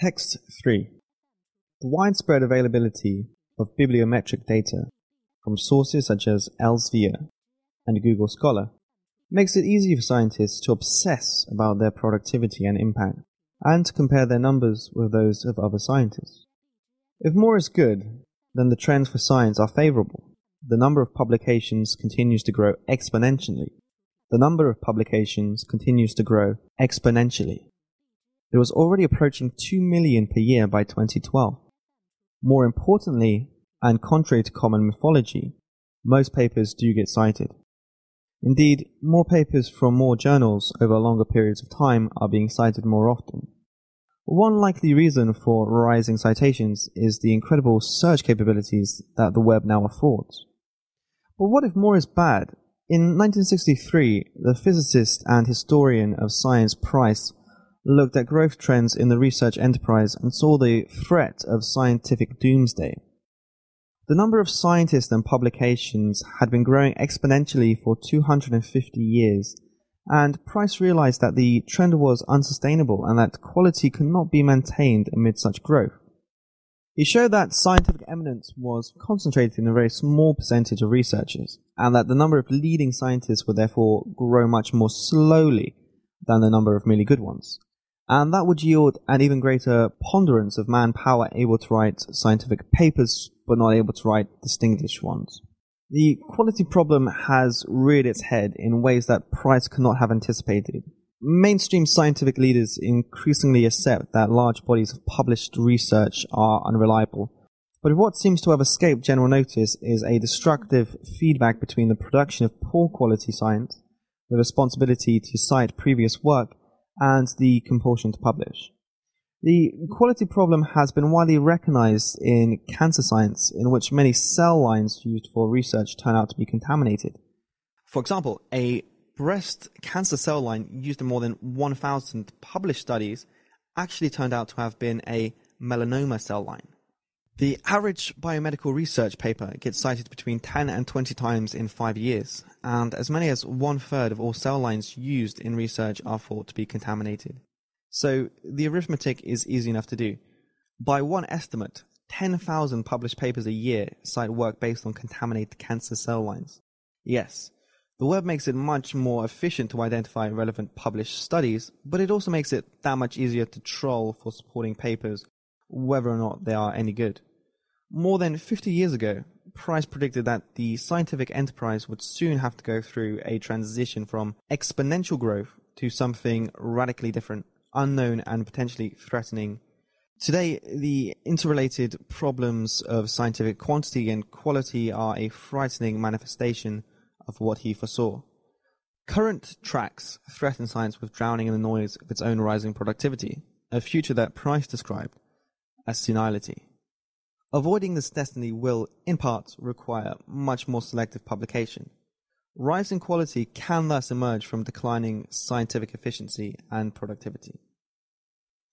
Text 3. The widespread availability of bibliometric data from sources such as Elsevier and Google Scholar makes it easy for scientists to obsess about their productivity and impact and to compare their numbers with those of other scientists. If more is good, then the trends for science are favorable. The number of publications continues to grow exponentially. The number of publications continues to grow exponentially. It was already approaching 2 million per year by 2012. More importantly, and contrary to common mythology, most papers do get cited. Indeed, more papers from more journals over longer periods of time are being cited more often. One likely reason for rising citations is the incredible search capabilities that the web now affords. But what if more is bad? In 1963, the physicist and historian of science Price looked at growth trends in the research enterprise and saw the threat of scientific doomsday. The number of scientists and publications had been growing exponentially for 250 years, and Price realized that the trend was unsustainable and that quality could not be maintained amid such growth. He showed that scientific eminence was concentrated in a very small percentage of researchers, and that the number of leading scientists would therefore grow much more slowly than the number of merely good ones and that would yield an even greater ponderance of manpower able to write scientific papers but not able to write distinguished ones. The quality problem has reared its head in ways that Price could not have anticipated. Mainstream scientific leaders increasingly accept that large bodies of published research are unreliable. But what seems to have escaped general notice is a destructive feedback between the production of poor quality science, the responsibility to cite previous work, and the compulsion to publish. The quality problem has been widely recognized in cancer science, in which many cell lines used for research turn out to be contaminated. For example, a breast cancer cell line used in more than 1,000 published studies actually turned out to have been a melanoma cell line. The average biomedical research paper gets cited between 10 and 20 times in five years, and as many as one third of all cell lines used in research are thought to be contaminated. So the arithmetic is easy enough to do. By one estimate, 10,000 published papers a year cite work based on contaminated cancer cell lines. Yes, the web makes it much more efficient to identify relevant published studies, but it also makes it that much easier to troll for supporting papers, whether or not they are any good. More than 50 years ago, Price predicted that the scientific enterprise would soon have to go through a transition from exponential growth to something radically different, unknown, and potentially threatening. Today, the interrelated problems of scientific quantity and quality are a frightening manifestation of what he foresaw. Current tracks threaten science with drowning in the noise of its own rising productivity, a future that Price described as senility. Avoiding this destiny will, in part, require much more selective publication. Rising quality can thus emerge from declining scientific efficiency and productivity.